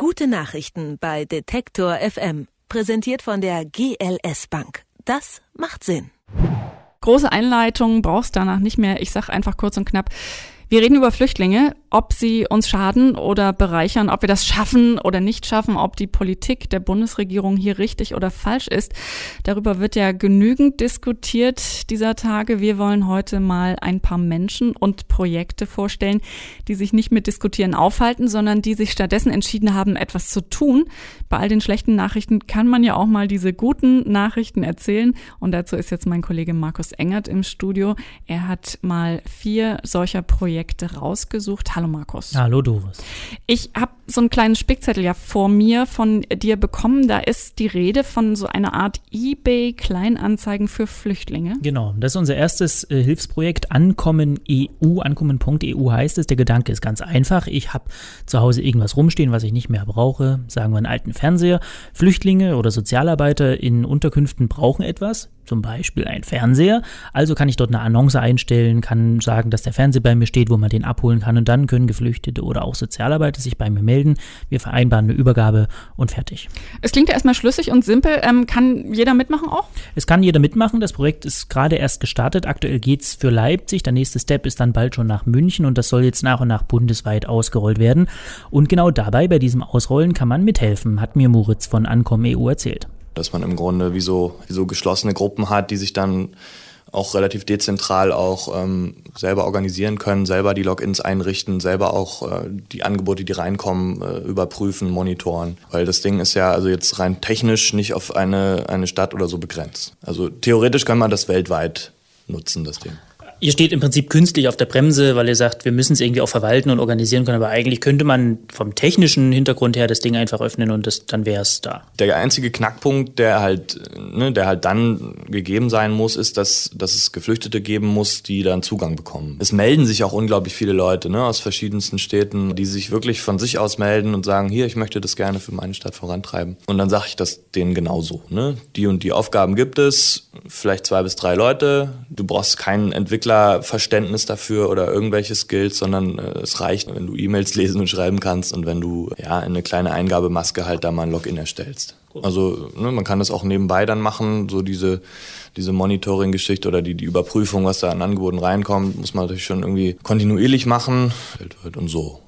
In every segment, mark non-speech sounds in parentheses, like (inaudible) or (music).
Gute Nachrichten bei Detektor FM. Präsentiert von der GLS Bank. Das macht Sinn. Große Einleitung brauchst danach nicht mehr. Ich sag einfach kurz und knapp. Wir reden über Flüchtlinge, ob sie uns schaden oder bereichern, ob wir das schaffen oder nicht schaffen, ob die Politik der Bundesregierung hier richtig oder falsch ist. Darüber wird ja genügend diskutiert dieser Tage. Wir wollen heute mal ein paar Menschen und Projekte vorstellen, die sich nicht mit Diskutieren aufhalten, sondern die sich stattdessen entschieden haben, etwas zu tun. Bei all den schlechten Nachrichten kann man ja auch mal diese guten Nachrichten erzählen. Und dazu ist jetzt mein Kollege Markus Engert im Studio. Er hat mal vier solcher Projekte Projekte rausgesucht. Hallo Markus. Hallo Doris. Ich habe so einen kleinen Spickzettel ja vor mir von dir bekommen. Da ist die Rede von so einer Art eBay Kleinanzeigen für Flüchtlinge. Genau, das ist unser erstes äh, Hilfsprojekt Ankommen EU. Ankommen.eu heißt es. Der Gedanke ist ganz einfach. Ich habe zu Hause irgendwas rumstehen, was ich nicht mehr brauche. Sagen wir einen alten Fernseher. Flüchtlinge oder Sozialarbeiter in Unterkünften brauchen etwas zum Beispiel ein Fernseher. Also kann ich dort eine Annonce einstellen, kann sagen, dass der Fernseher bei mir steht, wo man den abholen kann und dann können Geflüchtete oder auch Sozialarbeiter sich bei mir melden. Wir vereinbaren eine Übergabe und fertig. Es klingt ja erstmal schlüssig und simpel. Ähm, kann jeder mitmachen auch? Es kann jeder mitmachen. Das Projekt ist gerade erst gestartet. Aktuell geht es für Leipzig. Der nächste Step ist dann bald schon nach München und das soll jetzt nach und nach bundesweit ausgerollt werden. Und genau dabei, bei diesem Ausrollen, kann man mithelfen, hat mir Moritz von Ankommen EU erzählt dass man im Grunde wie so, wie so geschlossene Gruppen hat, die sich dann auch relativ dezentral auch ähm, selber organisieren können, selber die Logins einrichten, selber auch äh, die Angebote, die reinkommen, äh, überprüfen, monitoren. Weil das Ding ist ja also jetzt rein technisch nicht auf eine, eine Stadt oder so begrenzt. Also theoretisch kann man das weltweit nutzen, das Ding. Ihr steht im Prinzip künstlich auf der Bremse, weil ihr sagt, wir müssen es irgendwie auch verwalten und organisieren können. Aber eigentlich könnte man vom technischen Hintergrund her das Ding einfach öffnen und das, dann wäre es da. Der einzige Knackpunkt, der halt, ne, der halt dann gegeben sein muss, ist, dass, dass es Geflüchtete geben muss, die dann Zugang bekommen. Es melden sich auch unglaublich viele Leute ne, aus verschiedensten Städten, die sich wirklich von sich aus melden und sagen, hier, ich möchte das gerne für meine Stadt vorantreiben. Und dann sage ich das denen genauso. Ne? Die und die Aufgaben gibt es, vielleicht zwei bis drei Leute. Du brauchst keinen Entwickler Entwicklerverständnis dafür oder irgendwelche Skills, sondern äh, es reicht, wenn du E-Mails lesen und schreiben kannst und wenn du ja eine kleine Eingabemaske halt da mal ein Login erstellst. Also ne, man kann das auch nebenbei dann machen, so diese, diese Monitoring-Geschichte oder die, die Überprüfung, was da an Angeboten reinkommt, muss man natürlich schon irgendwie kontinuierlich machen und so.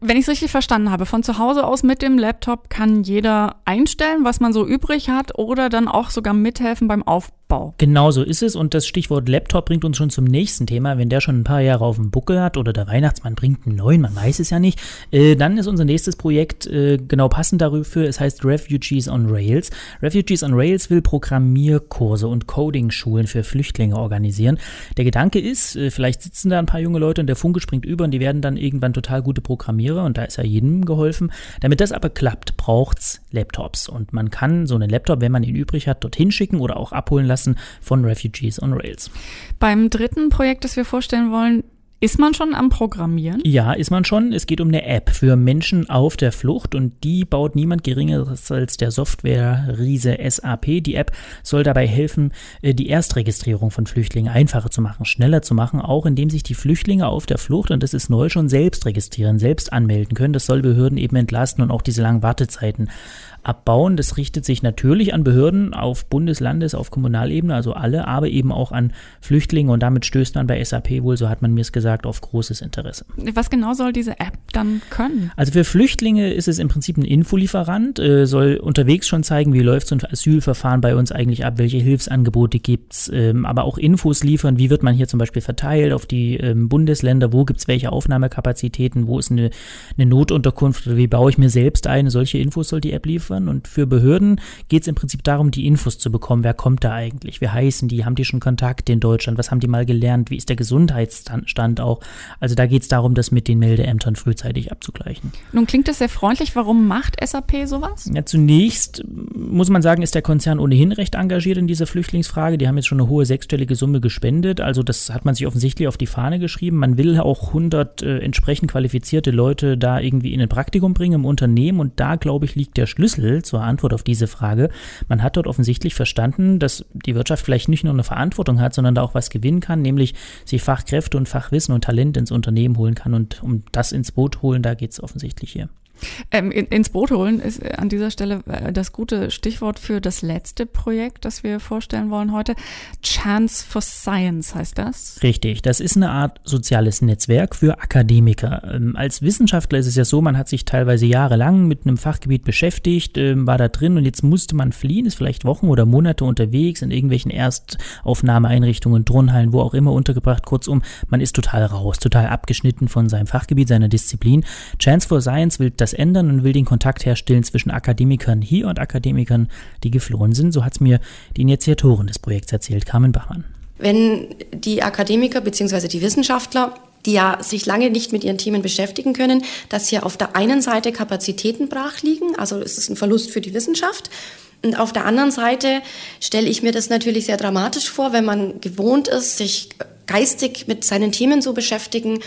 Wenn ich es richtig verstanden habe, von zu Hause aus mit dem Laptop kann jeder einstellen, was man so übrig hat oder dann auch sogar mithelfen beim Aufbau Aufbau. Genau so ist es und das Stichwort Laptop bringt uns schon zum nächsten Thema. Wenn der schon ein paar Jahre auf dem Buckel hat oder der Weihnachtsmann bringt einen neuen, man weiß es ja nicht, äh, dann ist unser nächstes Projekt äh, genau passend dafür. Es heißt Refugees on Rails. Refugees on Rails will Programmierkurse und Coding-Schulen für Flüchtlinge organisieren. Der Gedanke ist, äh, vielleicht sitzen da ein paar junge Leute und der Funke springt über und die werden dann irgendwann total gute Programmierer und da ist ja jedem geholfen. Damit das aber klappt, braucht es Laptops und man kann so einen Laptop, wenn man ihn übrig hat, dorthin schicken oder auch abholen lassen lassen von Refugees on Rails. Beim dritten Projekt, das wir vorstellen wollen, ist man schon am Programmieren? Ja, ist man schon. Es geht um eine App für Menschen auf der Flucht und die baut niemand Geringeres als der Software-Riese SAP. Die App soll dabei helfen, äh, die Erstregistrierung von Flüchtlingen einfacher zu machen, schneller zu machen, auch indem sich die Flüchtlinge auf der Flucht, und das ist neu, schon selbst registrieren, selbst anmelden können. Das soll Behörden eben entlasten und auch diese langen Wartezeiten abbauen. Das richtet sich natürlich an Behörden auf Bundes-, Landes-, auf Kommunalebene, also alle, aber eben auch an Flüchtlinge und damit stößt man bei SAP wohl, so hat man mir es gesagt, auf großes Interesse. Was genau soll diese App dann können? Also für Flüchtlinge ist es im Prinzip ein Infolieferant, äh, soll unterwegs schon zeigen, wie läuft so ein Asylverfahren bei uns eigentlich ab, welche Hilfsangebote gibt's, ähm, aber auch Infos liefern, wie wird man hier zum Beispiel verteilt auf die ähm, Bundesländer, wo gibt's welche Aufnahmekapazitäten, wo ist eine, eine Notunterkunft oder wie baue ich mir selbst eine, solche Infos soll die App liefern liefern. Und für Behörden geht es im Prinzip darum, die Infos zu bekommen. Wer kommt da eigentlich? Wie heißen die? Haben die schon Kontakte in Deutschland? Was haben die mal gelernt? Wie ist der Gesundheitsstand auch? Also da geht es darum, das mit den Meldeämtern frühzeitig abzugleichen. Nun klingt das sehr freundlich. Warum macht SAP sowas? Ja, zunächst muss man sagen, ist der Konzern ohnehin recht engagiert in dieser Flüchtlingsfrage. Die haben jetzt schon eine hohe sechsstellige Summe gespendet. Also das hat man sich offensichtlich auf die Fahne geschrieben. Man will auch 100 äh, entsprechend qualifizierte Leute da irgendwie in ein Praktikum bringen im Unternehmen. Und da, glaube ich, liegt der Schlüssel Schlüssel zur Antwort auf diese Frage. Man hat dort offensichtlich verstanden, dass die Wirtschaft vielleicht nicht nur eine Verantwortung hat, sondern da auch was gewinnen kann, nämlich sich Fachkräfte und Fachwissen und Talent ins Unternehmen holen kann. Und um das ins Boot holen, da geht es offensichtlich hier. Ähm, in, ins Boot holen ist äh, an dieser Stelle äh, das gute Stichwort für das letzte Projekt, das wir vorstellen wollen heute. Chance for Science heißt das. Richtig, das ist eine Art soziales Netzwerk für Akademiker. Ähm, als Wissenschaftler ist es ja so, man hat sich teilweise jahrelang mit einem Fachgebiet beschäftigt, ähm, war da drin und jetzt musste man fliehen, ist vielleicht Wochen oder Monate unterwegs in irgendwelchen Erstaufnahmeeinrichtungen, Turnhallen, wo auch immer untergebracht. Kurzum, man ist total raus, total abgeschnitten von seinem Fachgebiet, seiner Disziplin. Chance for Science will das ändern und will den Kontakt herstellen zwischen Akademikern hier und Akademikern, die geflohen sind. So hat es mir die Initiatorin des Projekts erzählt, Carmen Bachmann. Wenn die Akademiker bzw. die Wissenschaftler die ja sich lange nicht mit ihren Themen beschäftigen können, dass hier auf der einen Seite Kapazitäten brach liegen, also es ist ein Verlust für die Wissenschaft. Und auf der anderen Seite stelle ich mir das natürlich sehr dramatisch vor, wenn man gewohnt ist, sich geistig mit seinen Themen zu beschäftigen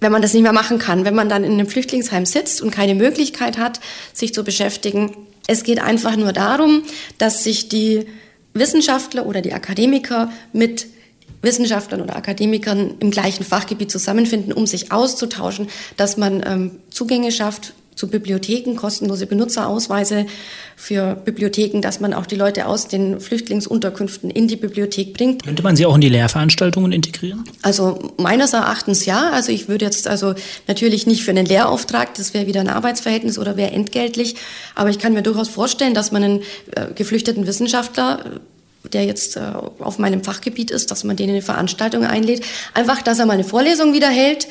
wenn man das nicht mehr machen kann, wenn man dann in einem Flüchtlingsheim sitzt und keine Möglichkeit hat, sich zu beschäftigen. Es geht einfach nur darum, dass sich die Wissenschaftler oder die Akademiker mit Wissenschaftlern oder Akademikern im gleichen Fachgebiet zusammenfinden, um sich auszutauschen, dass man ähm, Zugänge schafft zu Bibliotheken, kostenlose Benutzerausweise für Bibliotheken, dass man auch die Leute aus den Flüchtlingsunterkünften in die Bibliothek bringt. Könnte man sie auch in die Lehrveranstaltungen integrieren? Also meines Erachtens ja. Also ich würde jetzt also natürlich nicht für einen Lehrauftrag, das wäre wieder ein Arbeitsverhältnis oder wäre entgeltlich, aber ich kann mir durchaus vorstellen, dass man einen äh, geflüchteten Wissenschaftler der jetzt äh, auf meinem Fachgebiet ist, dass man den in eine Veranstaltung einlädt. Einfach, dass er mal eine Vorlesung wieder hält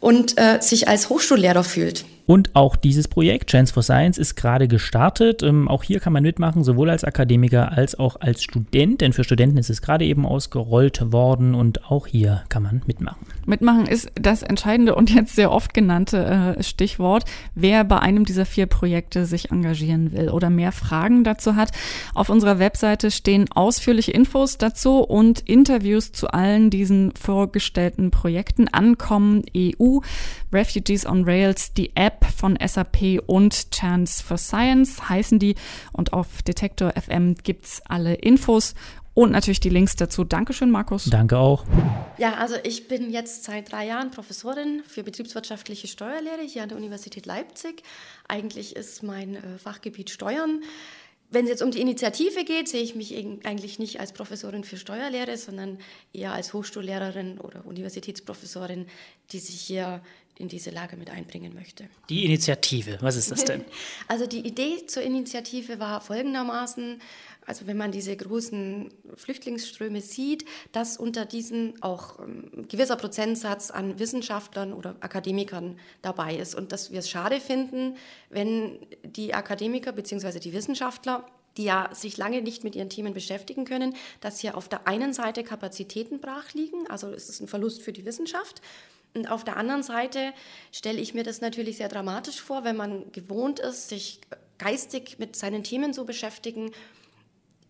und äh, sich als Hochschullehrer fühlt. Und auch dieses Projekt Chance for Science ist gerade gestartet. Ähm, auch hier kann man mitmachen, sowohl als Akademiker als auch als Student, denn für Studenten ist es gerade eben ausgerollt worden und auch hier kann man mitmachen. Mitmachen ist das entscheidende und jetzt sehr oft genannte äh, Stichwort. Wer bei einem dieser vier Projekte sich engagieren will oder mehr Fragen dazu hat, auf unserer Webseite stehen ausführliche Infos dazu und Interviews zu allen diesen vorgestellten Projekten. Ankommen EU, Refugees on Rails, die App von SAP und Chance for Science heißen die. Und auf Detektor FM gibt es alle Infos und natürlich die Links dazu. Dankeschön, Markus. Danke auch. Ja, also ich bin jetzt seit drei Jahren Professorin für betriebswirtschaftliche Steuerlehre hier an der Universität Leipzig. Eigentlich ist mein äh, Fachgebiet Steuern. Wenn es jetzt um die Initiative geht, sehe ich mich eigentlich nicht als Professorin für Steuerlehre, sondern eher als Hochschullehrerin oder Universitätsprofessorin, die sich hier in diese Lage mit einbringen möchte. Die Initiative, was ist das denn? (laughs) Also die Idee zur Initiative war folgendermaßen, also wenn man diese großen Flüchtlingsströme sieht, dass unter diesen auch ein ähm, gewisser Prozentsatz an Wissenschaftlern oder Akademikern dabei ist und dass wir es schade finden, wenn die Akademiker bzw. die Wissenschaftler die ja sich lange nicht mit ihren Themen beschäftigen können, dass hier auf der einen Seite Kapazitäten brach liegen, also es ist ein Verlust für die Wissenschaft und auf der anderen Seite stelle ich mir das natürlich sehr dramatisch vor, wenn man gewohnt ist, sich geistig mit seinen Themen zu beschäftigen,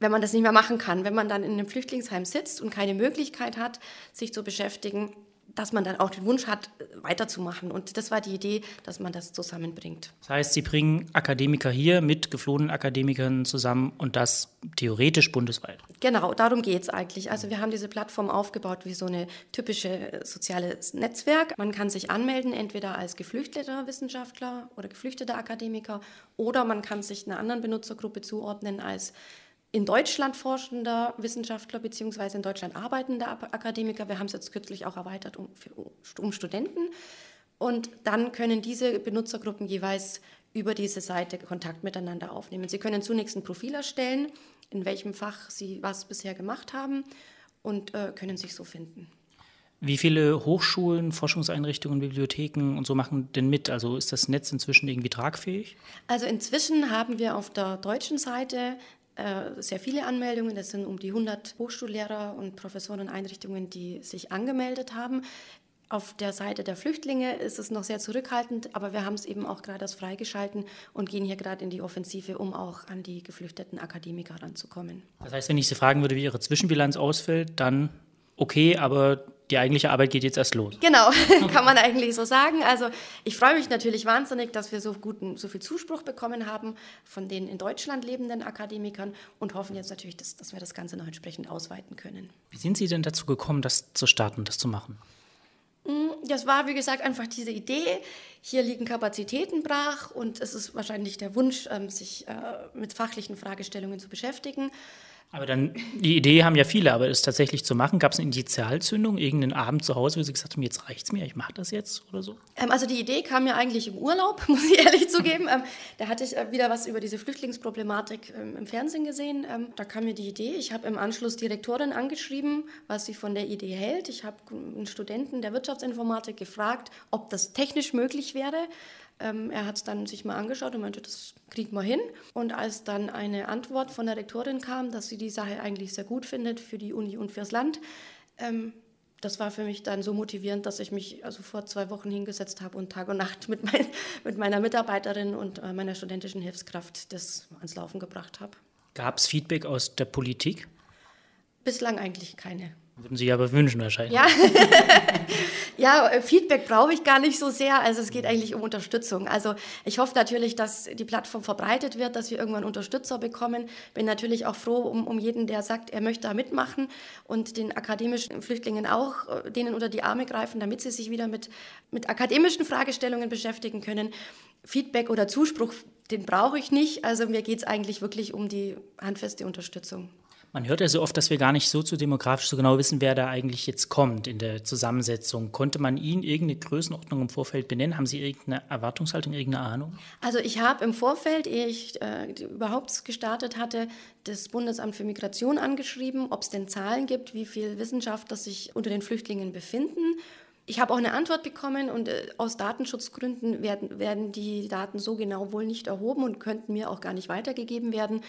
wenn man das nicht mehr machen kann, wenn man dann in einem Flüchtlingsheim sitzt und keine Möglichkeit hat, sich zu beschäftigen, dass man dann auch den Wunsch hat, weiterzumachen. Und das war die Idee, dass man das zusammenbringt. Das heißt, Sie bringen Akademiker hier mit geflohenen Akademikern zusammen und das theoretisch bundesweit. Genau, darum geht es eigentlich. Also wir haben diese Plattform aufgebaut wie so eine typische soziales Netzwerk. Man kann sich anmelden, entweder als geflüchteter Wissenschaftler oder geflüchteter Akademiker oder man kann sich einer anderen Benutzergruppe zuordnen als in Deutschland forschender Wissenschaftler bzw. in Deutschland arbeitender Akademiker. Wir haben es jetzt kürzlich auch erweitert um, für, um Studenten. Und dann können diese Benutzergruppen jeweils über diese Seite Kontakt miteinander aufnehmen. Sie können zunächst ein Profil erstellen, in welchem Fach Sie was bisher gemacht haben und äh, können sich so finden. Wie viele Hochschulen, Forschungseinrichtungen, Bibliotheken und so machen denn mit? Also ist das Netz inzwischen irgendwie tragfähig? Also inzwischen haben wir auf der deutschen Seite äh, sehr viele Anmeldungen. Das sind um die 100 Hochschullehrer und Professoreneinrichtungen, die sich angemeldet haben. Auf der Seite der Flüchtlinge ist es noch sehr zurückhaltend, aber wir haben es eben auch gerade als freigeschalten und gehen hier gerade in die Offensive, um auch an die geflüchteten Akademiker ranzukommen. Das heißt, wenn ich Sie fragen würde, wie Ihre Zwischenbilanz ausfällt, dann okay, aber die eigentliche Arbeit geht jetzt erst los. Genau, (laughs) kann man eigentlich so sagen. Also ich freue mich natürlich wahnsinnig, dass wir so, guten, so viel Zuspruch bekommen haben von den in Deutschland lebenden Akademikern und hoffen jetzt natürlich, dass, dass wir das Ganze noch entsprechend ausweiten können. Wie sind Sie denn dazu gekommen, das zu starten, das zu machen? Mm, das war, wie gesagt, einfach diese Idee. Hier liegen Kapazitäten brach und es ist wahrscheinlich der Wunsch, ähm, sich äh, mit fachlichen Fragestellungen zu beschäftigen. Aber dann, die Idee haben ja viele, aber es tatsächlich zu machen, gab es eine Initialzündung, irgendeinen Abend zu Hause, wo sie gesagt haben, jetzt reicht's mir, ich mache das jetzt oder so? Ähm, also die Idee kam ja eigentlich im Urlaub, (laughs) muss ich ehrlich zugeben. Ähm, da hatte ich äh, wieder was über diese Flüchtlingsproblematik ähm, im Fernsehen gesehen. Ähm, da kam mir die Idee. Ich habe im Anschluss die Rektorin angeschrieben, was sie von der Idee hält. Ich habe einen Studenten der Wirtschaftsinformatik gefragt, ob das technisch möglich wäre. Ähm, er hat es dann sich mal angeschaut und meinte, das kriegt man hin. Und als dann eine Antwort von der Rektorin kam, dass sie die Sache eigentlich sehr gut findet für die Uni und fürs Land, ähm, das war für mich dann so motivierend, dass ich mich also vor zwei Wochen hingesetzt habe und Tag und Nacht mit, mein, (laughs) mit meiner Mitarbeiterin und äh, meiner studentischen Hilfskraft das ans Laufen gebracht habe. Gab es Feedback aus der Politik? Bislang eigentlich keine. Würden Sie aber wünschen wahrscheinlich. Ja, (laughs) ja äh, Feedback brauche ich gar nicht so sehr. Also es geht eigentlich um Unterstützung. Also ich hoffe natürlich, dass die Plattform verbreitet wird, dass wir irgendwann Unterstützer bekommen. Bin natürlich auch froh um, um jeden, der sagt, er möchte da mitmachen und den akademischen Flüchtlingen auch, äh, denen unter die Arme greifen, damit sie sich wieder mit, mit akademischen Fragestellungen beschäftigen können. Feedback oder Zuspruch, den brauche ich nicht. Also mir geht es eigentlich wirklich um die handfeste Unterstützung. Man hört ja so oft, dass wir gar nicht so demografisch so genau wissen, wer da eigentlich jetzt kommt in der Zusammensetzung. Konnte man Ihnen irgendeine Größenordnung im Vorfeld benennen? Haben Sie irgendeine Erwartungshaltung, irgendeine Ahnung? Also ich habe im Vorfeld, ehe ich äh, überhaupt gestartet hatte, das Bundesamt für Migration angeschrieben, ob es denn Zahlen gibt, wie viele Wissenschaftler sich unter den Flüchtlingen befinden. Ich habe auch eine Antwort bekommen und äh, aus Datenschutzgründen werden, werden die Daten so genau wohl nicht erhoben und könnten mir auch gar nicht weitergegeben werden.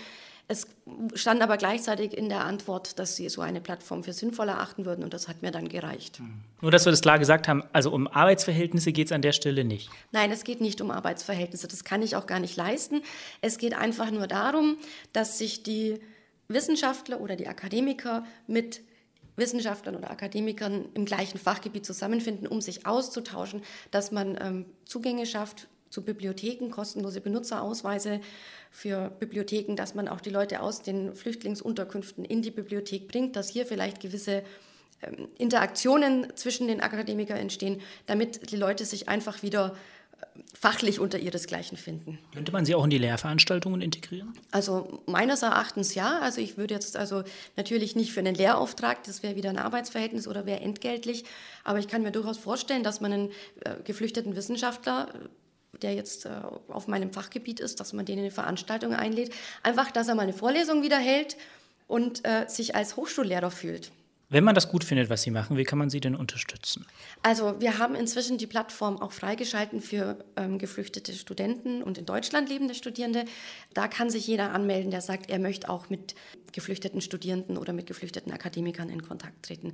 Es stand aber gleichzeitig in der Antwort, dass sie so eine Plattform für sinnvoll erachten würden und das hat mir dann gereicht. Hm. Nur, dass wir das klar gesagt haben, also um Arbeitsverhältnisse geht es an der Stelle nicht. Nein, es geht nicht um Arbeitsverhältnisse, das kann ich auch gar nicht leisten. Es geht einfach nur darum, dass sich die Wissenschaftler oder die Akademiker mit Wissenschaftlern oder Akademikern im gleichen Fachgebiet zusammenfinden, um sich auszutauschen, dass man ähm, Zugänge schafft zu Bibliotheken, kostenlose Benutzerausweise für Bibliotheken, dass man auch die Leute aus den Flüchtlingsunterkünften in die Bibliothek bringt, dass hier vielleicht gewisse ähm, Interaktionen zwischen den Akademikern entstehen, damit die Leute sich einfach wieder äh, fachlich unter ihresgleichen finden. Könnte man sie auch in die Lehrveranstaltungen integrieren? Also meines Erachtens ja. Also ich würde jetzt also natürlich nicht für einen Lehrauftrag, das wäre wieder ein Arbeitsverhältnis oder wäre entgeltlich, aber ich kann mir durchaus vorstellen, dass man einen äh, geflüchteten Wissenschaftler der jetzt äh, auf meinem Fachgebiet ist, dass man den in eine Veranstaltung einlädt. Einfach, dass er mal eine Vorlesung wieder hält und äh, sich als Hochschullehrer fühlt. Wenn man das gut findet, was Sie machen, wie kann man Sie denn unterstützen? Also wir haben inzwischen die Plattform auch freigeschalten für ähm, geflüchtete Studenten und in Deutschland lebende Studierende. Da kann sich jeder anmelden, der sagt, er möchte auch mit geflüchteten Studierenden oder mit geflüchteten Akademikern in Kontakt treten.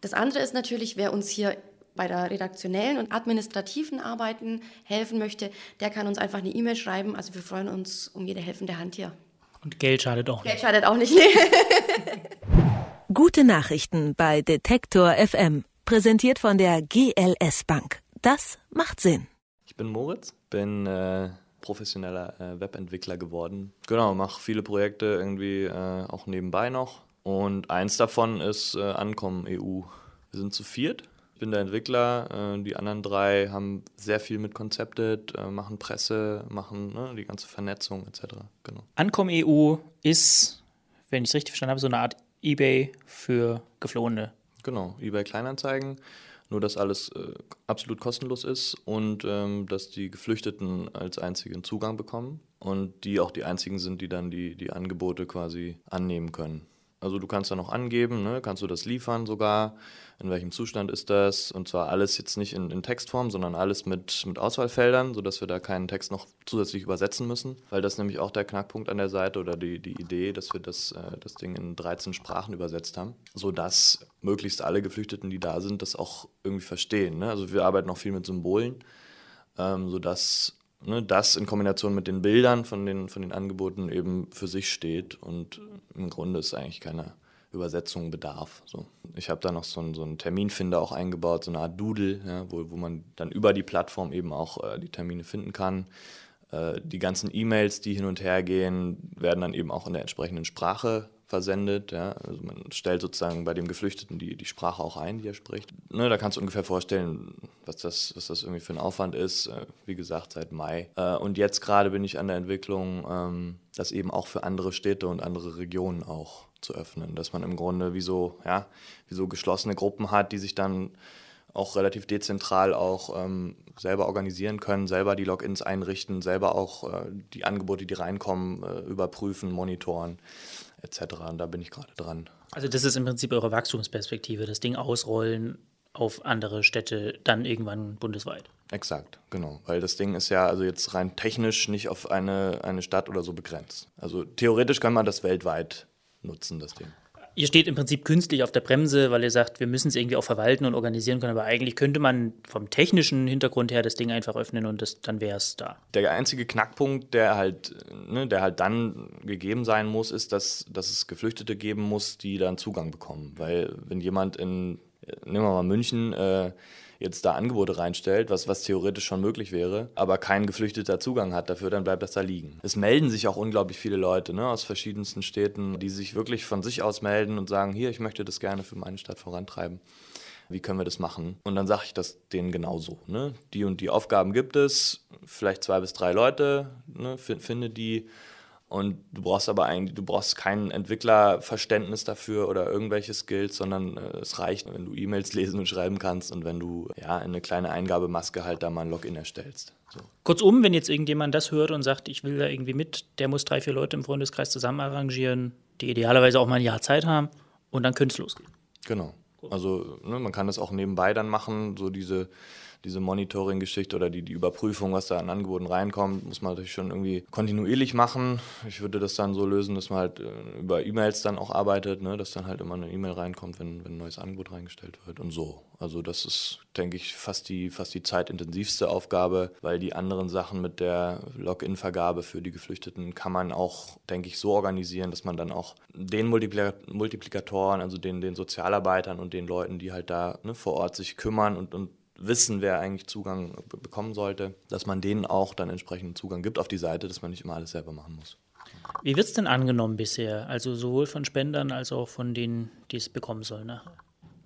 Das andere ist natürlich, wer uns hier bei der redaktionellen und administrativen Arbeiten helfen möchte, der kann uns einfach eine E-Mail schreiben. Also wir freuen uns um jede helfende Hand hier. Und Geld schadet auch nicht. Geld schadet auch nicht. Nee. (laughs) Gute Nachrichten bei Detektor FM. Präsentiert von der GLS Bank. Das macht Sinn. Ich bin Moritz, bin äh, professioneller äh, Webentwickler geworden. Genau, mache viele Projekte irgendwie äh, auch nebenbei noch. Und eins davon ist äh, Ankommen EU. Wir sind zu viert ich bin der Entwickler, äh, die anderen drei haben sehr viel mit Konzeptet, äh, machen Presse, machen ne, die ganze Vernetzung etc. Genau. Ankommen EU ist, wenn ich es richtig verstanden habe, so eine Art eBay für Geflohene. Genau, eBay Kleinanzeigen. Nur, dass alles äh, absolut kostenlos ist und ähm, dass die Geflüchteten als einzigen Zugang bekommen und die auch die einzigen sind, die dann die, die Angebote quasi annehmen können. Also du kannst da noch angeben, ne? kannst du das liefern sogar, in welchem Zustand ist das und zwar alles jetzt nicht in, in Textform, sondern alles mit, mit Auswahlfeldern, sodass wir da keinen Text noch zusätzlich übersetzen müssen, weil das nämlich auch der Knackpunkt an der Seite oder die, die Idee, dass wir das, äh, das Ding in 13 Sprachen übersetzt haben, sodass möglichst alle Geflüchteten, die da sind, das auch irgendwie verstehen. Ne? Also wir arbeiten noch viel mit Symbolen, ähm, sodass ne, das in Kombination mit den Bildern von den, von den Angeboten eben für sich steht und im Grunde ist eigentlich keine Übersetzung bedarf. So. Ich habe da noch so einen, so einen Terminfinder auch eingebaut, so eine Art Doodle, ja, wo, wo man dann über die Plattform eben auch äh, die Termine finden kann. Äh, die ganzen E-Mails, die hin und her gehen, werden dann eben auch in der entsprechenden Sprache versendet. Ja? Also man stellt sozusagen bei dem Geflüchteten die, die Sprache auch ein, die er spricht. Ne, da kannst du ungefähr vorstellen, was das, was das irgendwie für ein Aufwand ist. Äh, wie gesagt, seit Mai. Äh, und jetzt gerade bin ich an der Entwicklung, ähm, das eben auch für andere Städte und andere Regionen auch zu öffnen. Dass man im Grunde wie so, ja, wie so geschlossene Gruppen hat, die sich dann auch relativ dezentral auch ähm, selber organisieren können, selber die Logins einrichten, selber auch äh, die Angebote, die reinkommen, äh, überprüfen, monitoren etc. Und da bin ich gerade dran. Also das ist im Prinzip eure Wachstumsperspektive, das Ding ausrollen auf andere Städte, dann irgendwann bundesweit. Exakt, genau. Weil das Ding ist ja also jetzt rein technisch nicht auf eine, eine Stadt oder so begrenzt. Also theoretisch kann man das weltweit nutzen, das Ding ihr steht im Prinzip künstlich auf der Bremse, weil ihr sagt, wir müssen es irgendwie auch verwalten und organisieren können. Aber eigentlich könnte man vom technischen Hintergrund her das Ding einfach öffnen und das, dann wäre es da. Der einzige Knackpunkt, der halt, ne, der halt dann gegeben sein muss, ist, dass, dass es Geflüchtete geben muss, die dann Zugang bekommen. Weil wenn jemand in, nehmen wir mal München, äh, jetzt da Angebote reinstellt, was, was theoretisch schon möglich wäre, aber kein geflüchteter Zugang hat dafür, dann bleibt das da liegen. Es melden sich auch unglaublich viele Leute ne, aus verschiedensten Städten, die sich wirklich von sich aus melden und sagen, hier, ich möchte das gerne für meine Stadt vorantreiben. Wie können wir das machen? Und dann sage ich das denen genauso. Ne? Die und die Aufgaben gibt es, vielleicht zwei bis drei Leute, ne, finde die und du brauchst aber eigentlich, du brauchst kein Entwicklerverständnis dafür oder irgendwelche Skills, sondern äh, es reicht, wenn du E-Mails lesen und schreiben kannst und wenn du ja eine kleine Eingabemaske halt da mal ein Login erstellst. So. Kurzum, wenn jetzt irgendjemand das hört und sagt, ich will da irgendwie mit, der muss drei, vier Leute im Freundeskreis zusammen arrangieren, die idealerweise auch mal ein Jahr Zeit haben und dann könnte es losgehen. Genau. Also ne, man kann das auch nebenbei dann machen, so diese diese Monitoring-Geschichte oder die, die Überprüfung, was da an Angeboten reinkommt, muss man natürlich schon irgendwie kontinuierlich machen. Ich würde das dann so lösen, dass man halt äh, über E-Mails dann auch arbeitet, ne? dass dann halt immer eine E-Mail reinkommt, wenn, wenn ein neues Angebot reingestellt wird und so. Also das ist, denke ich, fast die, fast die zeitintensivste Aufgabe, weil die anderen Sachen mit der Login-Vergabe für die Geflüchteten kann man auch, denke ich, so organisieren, dass man dann auch den Multiplikatoren, also den, den Sozialarbeitern und den Leuten, die halt da ne, vor Ort sich kümmern und, und wissen, wer eigentlich Zugang bekommen sollte, dass man denen auch dann entsprechenden Zugang gibt auf die Seite, dass man nicht immer alles selber machen muss. Wie wird es denn angenommen bisher? Also sowohl von Spendern als auch von denen, die es bekommen sollen nachher?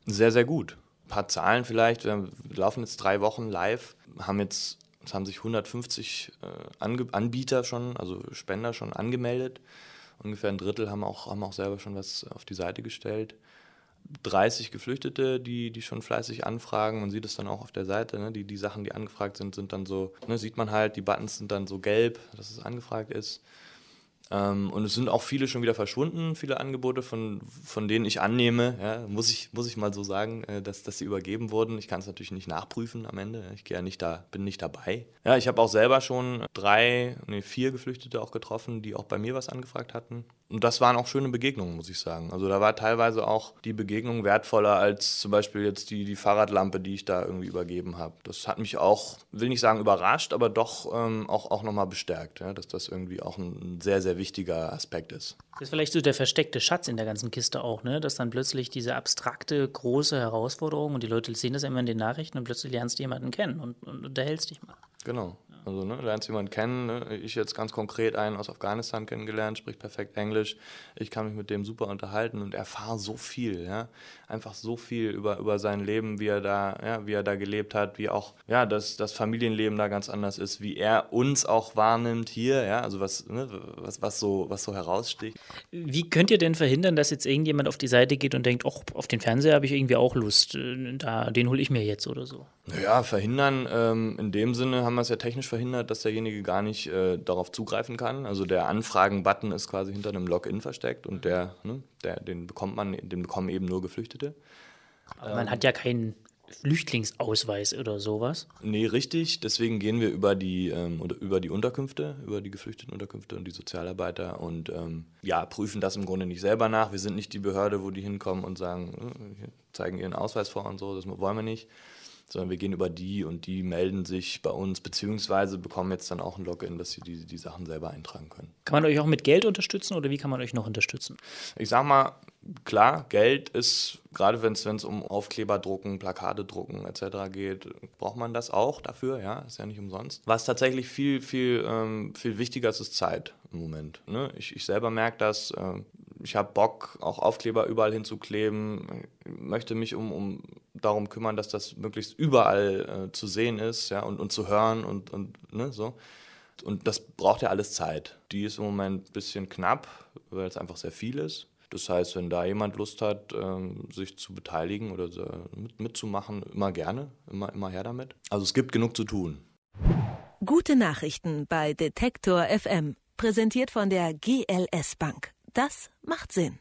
Sehr, sehr gut. Ein paar Zahlen vielleicht. Wir laufen jetzt drei Wochen live, haben jetzt, es haben sich 150 äh, Anbieter schon, also Spender schon angemeldet. Ungefähr ein Drittel haben auch, haben auch selber schon was auf die Seite gestellt. 30 Geflüchtete, die, die schon fleißig anfragen. Man sieht es dann auch auf der Seite. Ne? Die, die Sachen, die angefragt sind, sind dann so, ne, sieht man halt, die Buttons sind dann so gelb, dass es angefragt ist. Ähm, und es sind auch viele schon wieder verschwunden, viele Angebote, von, von denen ich annehme, ja, muss, ich, muss ich mal so sagen, äh, dass, dass sie übergeben wurden. Ich kann es natürlich nicht nachprüfen am Ende. Ich ja nicht da, bin nicht dabei. Ja, ich habe auch selber schon drei, nee, vier Geflüchtete auch getroffen, die auch bei mir was angefragt hatten. Und das waren auch schöne Begegnungen, muss ich sagen. Also da war teilweise auch die Begegnung wertvoller als zum Beispiel jetzt die, die Fahrradlampe, die ich da irgendwie übergeben habe. Das hat mich auch, will nicht sagen überrascht, aber doch ähm, auch, auch nochmal bestärkt, ja, dass das irgendwie auch ein sehr, sehr wichtiger Aspekt ist. Das ist vielleicht so der versteckte Schatz in der ganzen Kiste auch, ne? dass dann plötzlich diese abstrakte, große Herausforderung und die Leute sehen das immer in den Nachrichten und plötzlich lernst du jemanden kennen und, und unterhältst dich mal. Genau. Also ne, lernst jemanden kennen. Ne? Ich jetzt ganz konkret einen aus Afghanistan kennengelernt, spricht perfekt Englisch. Ich kann mich mit dem super unterhalten und erfahre so viel, ja, einfach so viel über, über sein Leben, wie er da, ja, wie er da gelebt hat, wie auch ja das, das Familienleben da ganz anders ist, wie er uns auch wahrnimmt hier, ja, also was, ne, was, was so was so heraussticht. Wie könnt ihr denn verhindern, dass jetzt irgendjemand auf die Seite geht und denkt, oh, auf den Fernseher habe ich irgendwie auch Lust, äh, da den hole ich mir jetzt oder so? Ja, verhindern ähm, in dem Sinne haben wir es ja technisch verhindert, dass derjenige gar nicht äh, darauf zugreifen kann. Also der Anfragen-Button ist quasi hinter einem Login versteckt und der, ne, der, den bekommt man, den bekommen eben nur Geflüchtete. Aber man ähm, hat ja keinen Flüchtlingsausweis oder sowas. Nee, richtig. Deswegen gehen wir über die, ähm, über die Unterkünfte, über die Geflüchtetenunterkünfte und die Sozialarbeiter und ähm, ja, prüfen das im Grunde nicht selber nach. Wir sind nicht die Behörde, wo die hinkommen und sagen, äh, zeigen ihren Ausweis vor und so, das wollen wir nicht sondern wir gehen über die und die melden sich bei uns, beziehungsweise bekommen jetzt dann auch ein Login, dass sie die, die Sachen selber eintragen können. Kann man euch auch mit Geld unterstützen oder wie kann man euch noch unterstützen? Ich sag mal, klar, Geld ist, gerade wenn es um Aufkleber drucken, Plakate drucken etc. geht, braucht man das auch dafür, ja, ist ja nicht umsonst. Was tatsächlich viel, viel, ähm, viel wichtiger ist, ist Zeit im Moment. Ne? Ich, ich selber merke das, äh, ich habe Bock, auch Aufkleber überall hinzukleben, möchte mich um, um darum kümmern, dass das möglichst überall äh, zu sehen ist, ja, und, und zu hören und, und ne, so. Und das braucht ja alles Zeit. Die ist im Moment ein bisschen knapp, weil es einfach sehr viel ist. Das heißt, wenn da jemand Lust hat, ähm, sich zu beteiligen oder mit, mitzumachen, immer gerne, immer, immer her damit. Also es gibt genug zu tun. Gute Nachrichten bei Detektor FM, präsentiert von der GLS Bank. Das macht Sinn.